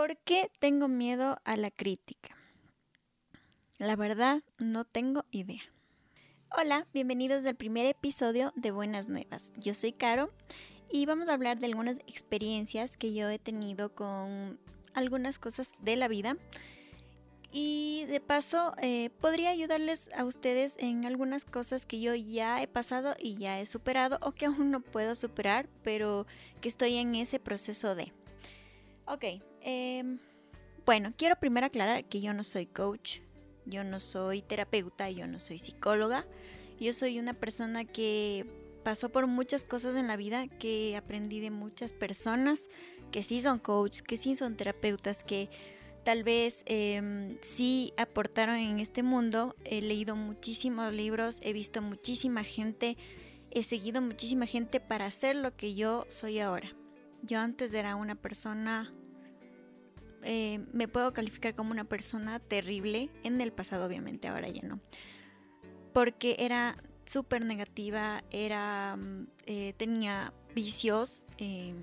¿Por qué tengo miedo a la crítica? La verdad, no tengo idea. Hola, bienvenidos al primer episodio de Buenas Nuevas. Yo soy Caro y vamos a hablar de algunas experiencias que yo he tenido con algunas cosas de la vida. Y de paso, eh, podría ayudarles a ustedes en algunas cosas que yo ya he pasado y ya he superado o que aún no puedo superar, pero que estoy en ese proceso de. Ok, em, bueno, quiero primero aclarar que yo no soy coach, yo no soy terapeuta, yo no soy psicóloga, yo soy una persona que pasó por muchas cosas en la vida, que aprendí de muchas personas que sí son coach, que sí son terapeutas, que tal vez em, sí aportaron en este mundo. He leído muchísimos libros, he visto muchísima gente, he seguido muchísima gente para hacer lo que yo soy ahora. Yo antes era una persona, eh, me puedo calificar como una persona terrible, en el pasado obviamente, ahora ya no. Porque era súper negativa, era, mm, eh, tenía vicios, em,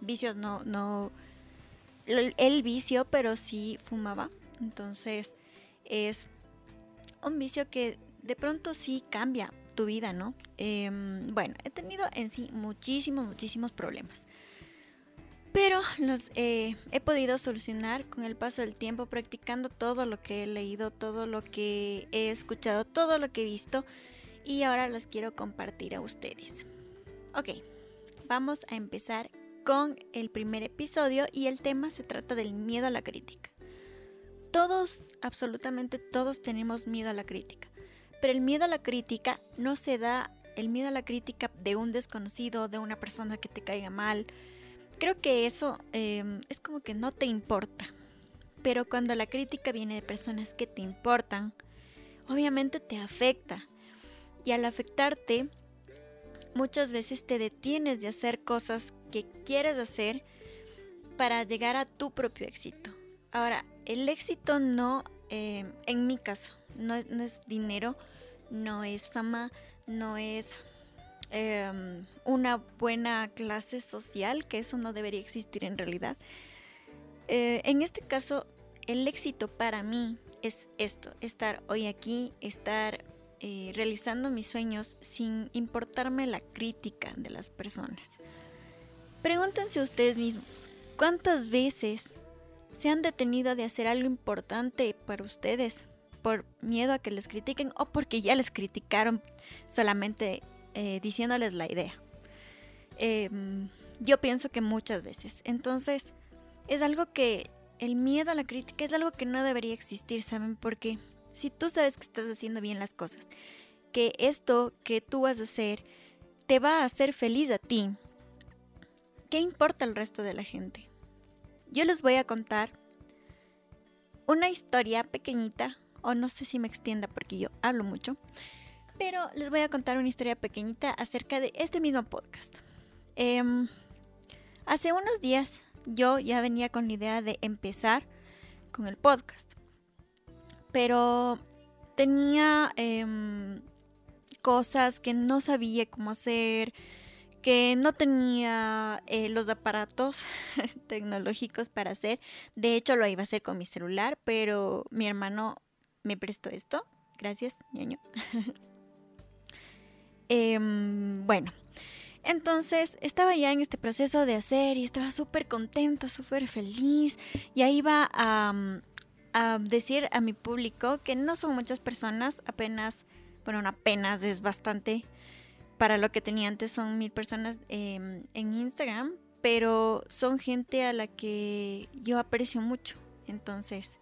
vicios no, no, el, vicio, pero sí fumaba. Entonces es un vicio que de pronto sí cambia tu vida, ¿no? Em, bueno, he tenido en sí muchísimos, muchísimos problemas. Pero los he podido solucionar con el paso del tiempo, practicando todo lo que he leído, todo lo que he escuchado, todo lo que he visto. Y ahora los quiero compartir a ustedes. Ok, vamos a empezar con el primer episodio y el tema se trata del miedo a la crítica. Todos, absolutamente todos tenemos miedo a la crítica, pero el miedo a la crítica no se da el miedo a la crítica de un desconocido, de una persona que te caiga mal. Creo que eso em, es como que no te importa, pero cuando la crítica viene de personas que te importan, obviamente te afecta. Y al afectarte, muchas veces te detienes de hacer cosas que quieres hacer para llegar a tu propio éxito. Ahora, el éxito no, eh, en mi caso, no, es dinero, no es fama, no es em, una buena clase social, que eso no debería existir en realidad. Eh, en este caso, el éxito para mí es esto, estar hoy aquí, estar eh, realizando mis sueños sin importarme la crítica de las personas. Pregúntense ustedes mismos, ¿cuántas veces se han detenido de hacer algo importante para ustedes por miedo a que les critiquen o porque ya les criticaron solamente eh, diciéndoles la idea? Em, yo pienso que muchas veces. Entonces, es algo que el miedo a la crítica es algo que no debería existir, ¿saben por qué? Si tú sabes que estás haciendo bien las cosas, que esto que tú vas a hacer te va a hacer feliz a ti, ¿qué importa el resto de la gente? Yo les voy a contar una historia pequeñita, o no sé si me extienda porque yo hablo mucho, pero les voy a contar una historia pequeñita acerca de este mismo podcast. Em, hace unos días yo ya venía con la idea de empezar con el podcast pero tenía em, cosas que no sabía cómo hacer, que no tenía eh, los aparatos tecnológicos para hacer. De hecho, lo iba a hacer con mi celular, pero mi hermano me prestó esto. Gracias, ñaño. Em, bueno, entonces estaba ya en este proceso de hacer y estaba súper contenta, súper feliz. Y ahí iba a, decir a mi público que no son muchas personas, apenas, bueno, apenas es bastante para lo que tenía antes, son mil personas em, en Instagram, pero son gente a la que yo aprecio mucho. Entonces,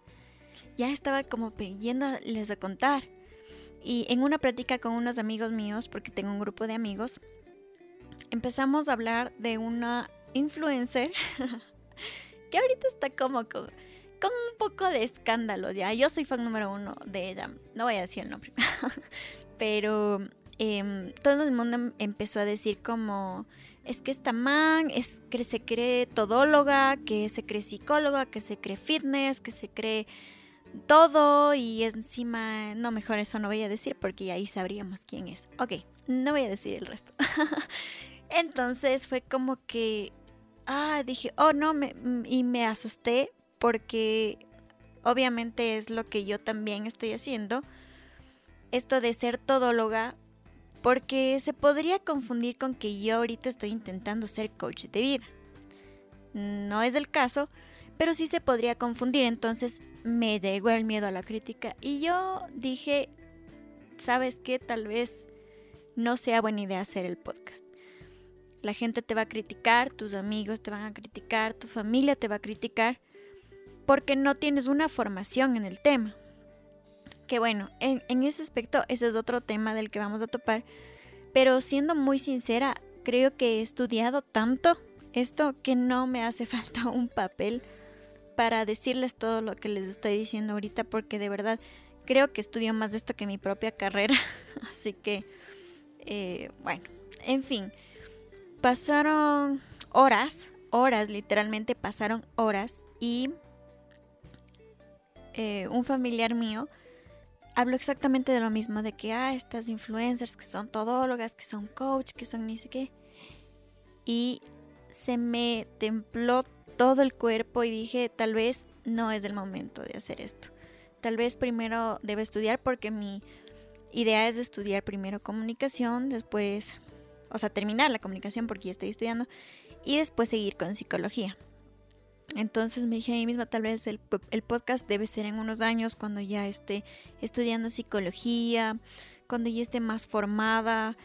ya estaba como yéndoles a contar. Y en una plática con unos amigos míos, porque tengo un grupo de amigos, empezamos a hablar de una influencer que ahorita está como con con un poco de escándalo, ya. Yo soy fan número uno de ella, no voy a decir el nombre, pero em, todo el mundo empezó a decir como, es que esta man es que se cree todóloga, que se cree psicóloga, que se cree fitness, que se cree todo y encima, no, mejor eso no voy a decir porque ahí sabríamos quién es. Ok, no voy a decir el resto. Entonces fue como que, ah, dije, oh no, me, y me asusté porque obviamente es lo que yo también estoy haciendo, esto de ser todóloga, porque se podría confundir con que yo ahorita estoy intentando ser coach de vida. No es el caso, pero sí se podría confundir, entonces me llegó el miedo a la crítica y yo dije, ¿sabes qué? Tal vez no sea buena idea hacer el podcast. La gente te va a criticar, tus amigos te van a criticar, tu familia te va a criticar, porque no tienes una formación en el tema. Que bueno, en, ese aspecto ese es otro tema del que vamos a topar, pero siendo muy sincera, creo que he estudiado tanto esto que no me hace falta un papel para decirles todo lo que les estoy diciendo ahorita, porque de verdad creo que estudio más de esto que mi propia carrera. Así que, eh, bueno, en fin, pasaron horas, horas, literalmente pasaron horas y eh, un familiar mío habló exactamente de lo mismo, de que, ah, estas influencers que son todólogas, que son coach, que son ni sé qué. Y se me templó todo el cuerpo y dije, tal vez no es el momento de hacer esto. Tal vez primero debo estudiar porque mi idea es estudiar primero comunicación, después, o sea, terminar la comunicación porque ya estoy estudiando y después seguir con psicología. Entonces me dije a mí misma, tal vez el, podcast debe ser en unos años cuando ya esté estudiando psicología, cuando ya esté más formada.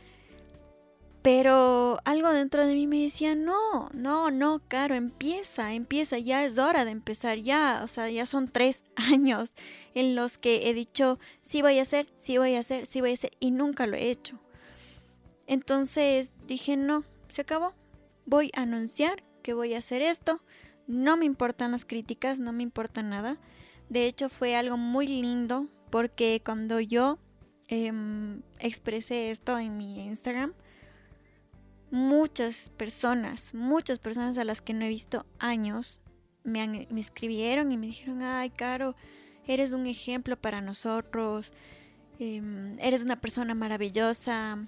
Pero algo dentro de mí me decía, no, no, no, Caro, empieza, empieza, ya es hora de empezar, ya, o sea, ya son tres años en los que he dicho, sí voy a hacer, sí voy a hacer, sí voy a hacer, y nunca lo he hecho. Entonces dije, no, se acabó, voy a anunciar que voy a hacer esto, no me importan las críticas, no me importa nada. De hecho, fue algo muy lindo porque cuando yo em, expresé esto en mi Instagram, muchas personas, muchas personas a las que no he visto años, me, me escribieron y me dijeron, ay, Caro, eres un ejemplo para nosotros, em, eres una persona maravillosa,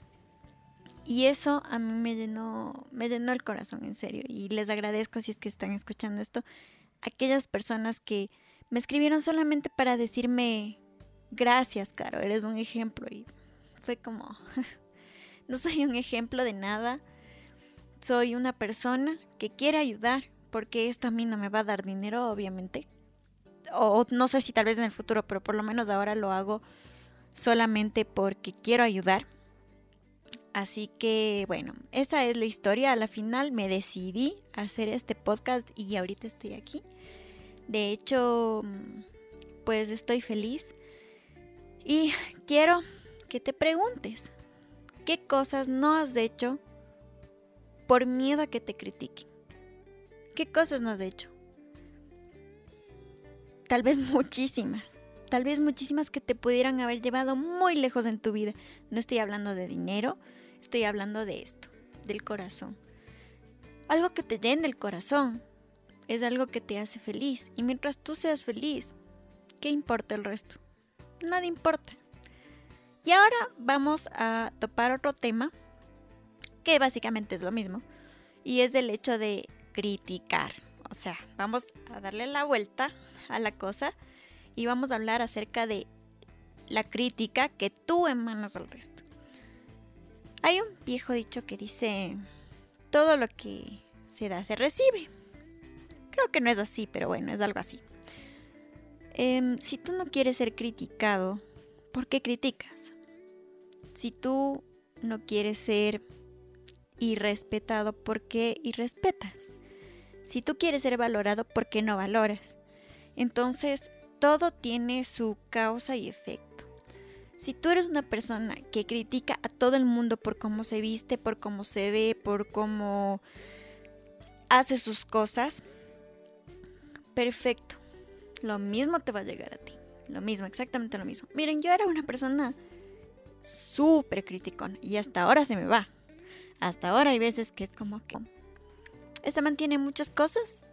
y eso a mí me llenó, me llenó el corazón, en serio. Y les agradezco si es que están escuchando esto. Aquellas personas que me escribieron solamente para decirme, gracias, Caro, eres un ejemplo. Y fue como, no soy un ejemplo de nada. Soy una persona que quiere ayudar, porque esto a mí no me va a dar dinero, obviamente. O no sé si tal vez en el futuro, pero por lo menos ahora lo hago solamente porque quiero ayudar Así que bueno, esa es la historia. A la final me decidí a hacer este podcast y ahorita estoy aquí. De hecho, pues estoy feliz. Y quiero que te preguntes, ¿qué cosas no has hecho por miedo a que te critiquen? ¿Qué cosas no has hecho? Tal vez muchísimas. Tal vez muchísimas que te pudieran haber llevado muy lejos en tu vida. No estoy hablando de dinero, Estoy hablando de esto, del corazón. Algo que te den del corazón es algo que te hace feliz. Y mientras tú seas feliz, ¿qué importa el resto? Nada importa. Y ahora vamos a topar otro tema que básicamente es lo mismo. Y es el hecho de criticar. O sea, vamos a darle la vuelta a la cosa y vamos a hablar acerca de la crítica que tú emanas al resto. Hay un viejo dicho que dice, todo lo que se da se recibe. Creo que no es así, pero bueno, es algo así. Em, si tú no quieres ser criticado, ¿por qué criticas? Si tú no quieres ser irrespetado, ¿por qué irrespetas? Si tú quieres ser valorado, ¿por qué no valoras? Entonces, todo tiene su causa y efecto. Si tú eres una persona que critica a todo el mundo por cómo se viste, por cómo se ve, por cómo hace sus cosas, perfecto. Lo mismo te va a llegar a ti. Lo mismo, exactamente lo mismo. Miren, yo era una persona súper criticona y hasta ahora se me va. Hasta ahora hay veces que es como que esta mantiene muchas cosas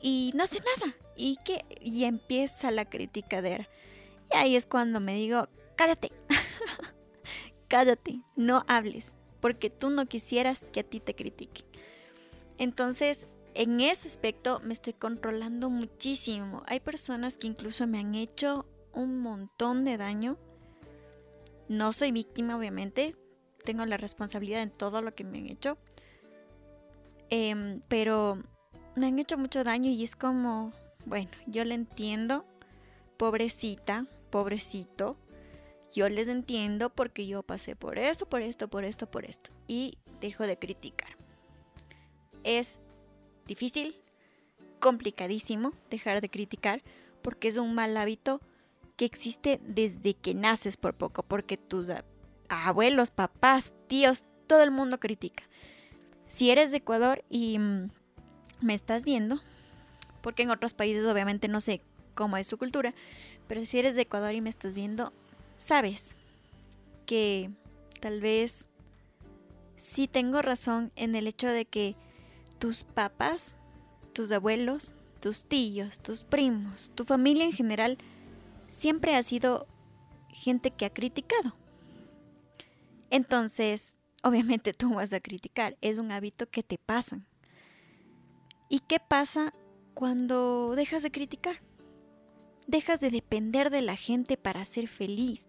y no hace nada. Y que y empieza la criticadera. Y ahí es cuando me digo, cállate, cállate, no hables, porque tú no quisieras que a ti te critiquen. Entonces, en ese aspecto me estoy controlando muchísimo. Hay personas que incluso me han hecho un montón de daño. No soy víctima, obviamente. Tengo la responsabilidad en todo lo que me han hecho. Em, pero me han hecho mucho daño y es como, bueno, yo le entiendo. Pobrecita, pobrecito. Yo les entiendo porque yo pasé por esto, por esto, por esto, por esto. Y dejo de criticar. Es difícil, complicadísimo dejar de criticar porque es un mal hábito que existe desde que naces por poco, porque tus abuelos, papás, tíos, todo el mundo critica. Si eres de Ecuador y mm, me estás viendo, porque en otros países obviamente no sé cómo es su cultura, pero si eres de Ecuador y me estás viendo, sabes que tal vez sí tengo razón en el hecho de que tus papás, tus abuelos, tus tíos, tus primos, tu familia en general, siempre ha sido gente que ha criticado. Entonces, obviamente tú vas a criticar, es un hábito que te pasan. ¿Y qué pasa cuando dejas de criticar? Dejas de depender de la gente para ser feliz,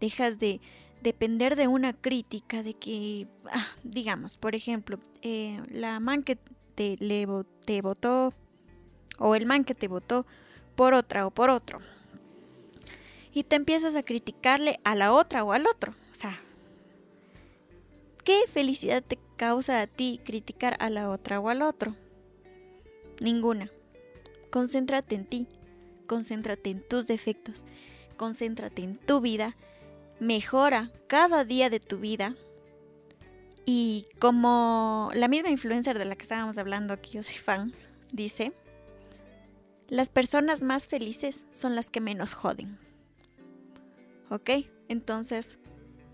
dejas de depender de una crítica, de que, ah, digamos, por ejemplo, eh, la man que te, le, te votó o el man que te votó por otra o por otro. Y te empiezas a criticarle a la otra o al otro. O sea, ¿qué felicidad te causa a ti criticar a la otra o al otro? Ninguna. Concéntrate en ti, concéntrate en tus defectos, concéntrate en tu vida mejora cada día de tu vida. Y como la misma influencer de la que estábamos hablando, que yo soy fan, dice, las personas más felices son las que menos joden. ¿Ok? Entonces,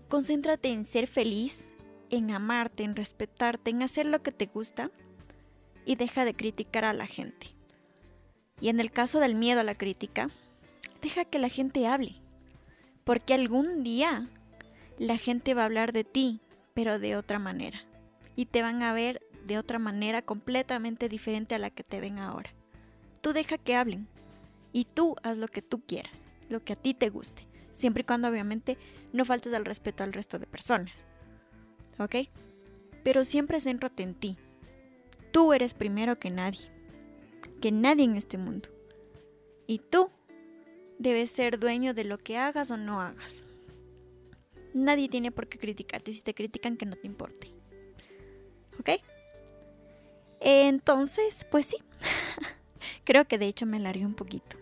concéntrate en ser feliz, en amarte, en respetarte, en hacer lo que te gusta y deja de criticar a la gente. Y en el caso del miedo a la crítica, deja que la gente hable. Porque algún día la gente va a hablar de ti, pero de otra manera. Y te van a ver de otra manera completamente diferente a la que te ven ahora. Tú deja que hablen. Y tú haz lo que tú quieras, lo que a ti te guste. Siempre y cuando obviamente no faltes al respeto al resto de personas. ¿Ok? Pero siempre céntrate en ti. Tú eres primero que nadie. Que nadie en este mundo. Y tú debes ser dueño de lo que hagas o no hagas. Nadie tiene por qué criticarte. Si te critican, que no te importe. ¿Ok? Entonces, pues sí. Creo que de hecho me alargué un poquito.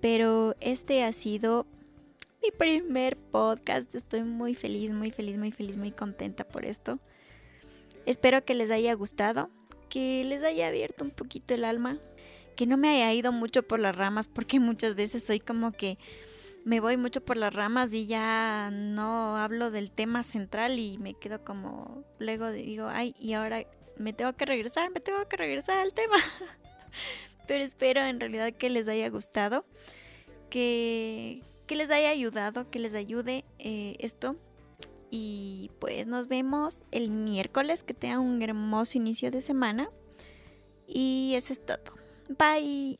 Pero este ha sido mi primer podcast. Estoy muy feliz, muy feliz, muy feliz, muy contenta por esto. Espero que les haya gustado, que les haya abierto un poquito el alma que no me haya ido mucho por las ramas, porque muchas veces soy como que me voy mucho por las ramas y ya no hablo del tema central y me quedo como, luego digo, ay, y ahora me tengo que regresar, me tengo que regresar al tema. Pero espero en realidad que les haya gustado, que, que les haya ayudado, que les ayude eh, esto. Y pues nos vemos el miércoles, que tengan un hermoso inicio de semana. Y eso es todo. Bye.